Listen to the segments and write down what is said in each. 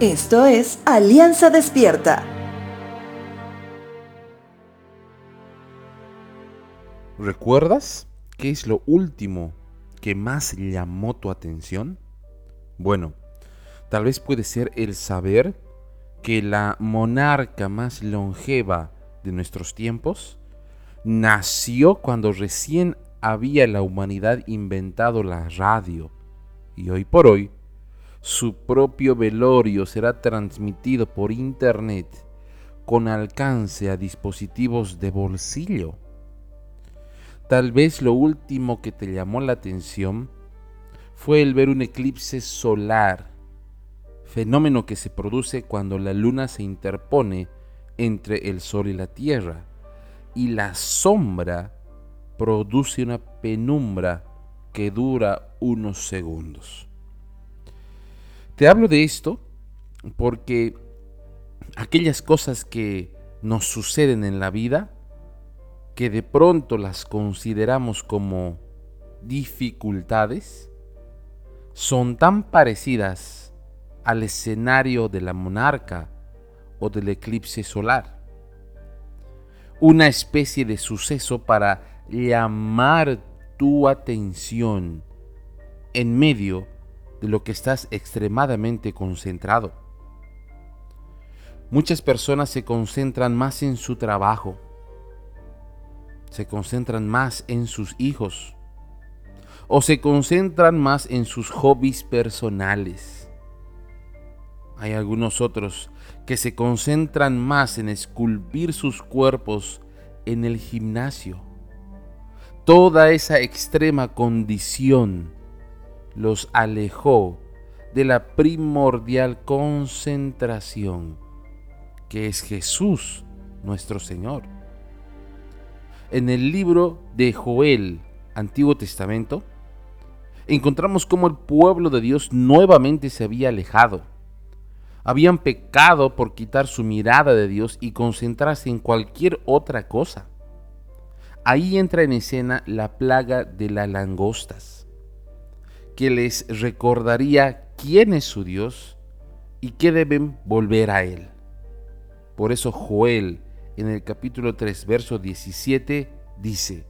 Esto es Alianza Despierta. ¿Recuerdas qué es lo último que más llamó tu atención? Bueno, tal vez puede ser el saber que la monarca más longeva de nuestros tiempos nació cuando recién había la humanidad inventado la radio y hoy por hoy su propio velorio será transmitido por Internet con alcance a dispositivos de bolsillo. Tal vez lo último que te llamó la atención fue el ver un eclipse solar, fenómeno que se produce cuando la luna se interpone entre el sol y la tierra, y la sombra produce una penumbra que dura unos segundos. Te hablo de esto porque aquellas cosas que nos suceden en la vida, que de pronto las consideramos como dificultades, son tan parecidas al escenario de la monarca o del eclipse solar. Una especie de suceso para llamar tu atención en medio de lo que estás extremadamente concentrado. Muchas personas se concentran más en su trabajo, se concentran más en sus hijos o se concentran más en sus hobbies personales. Hay algunos otros que se concentran más en esculpir sus cuerpos en el gimnasio. Toda esa extrema condición los alejó de la primordial concentración que es Jesús nuestro Señor. En el libro de Joel, Antiguo Testamento, encontramos cómo el pueblo de Dios nuevamente se había alejado. Habían pecado por quitar su mirada de Dios y concentrarse en cualquier otra cosa. Ahí entra en escena la plaga de las langostas que les recordaría quién es su Dios y que deben volver a Él. Por eso Joel en el capítulo 3, verso 17 dice,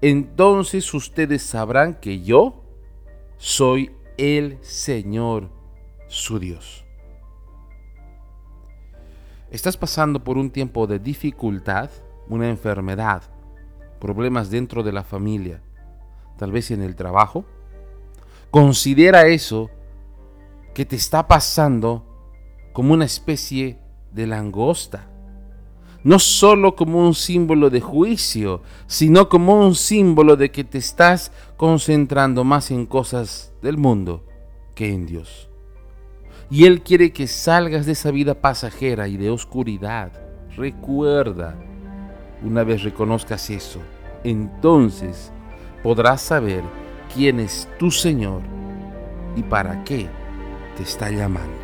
entonces ustedes sabrán que yo soy el Señor su Dios. Estás pasando por un tiempo de dificultad, una enfermedad, problemas dentro de la familia, tal vez en el trabajo, Considera eso que te está pasando como una especie de langosta. No solo como un símbolo de juicio, sino como un símbolo de que te estás concentrando más en cosas del mundo que en Dios. Y Él quiere que salgas de esa vida pasajera y de oscuridad. Recuerda, una vez reconozcas eso, entonces podrás saber quién es tu Señor y para qué te está llamando.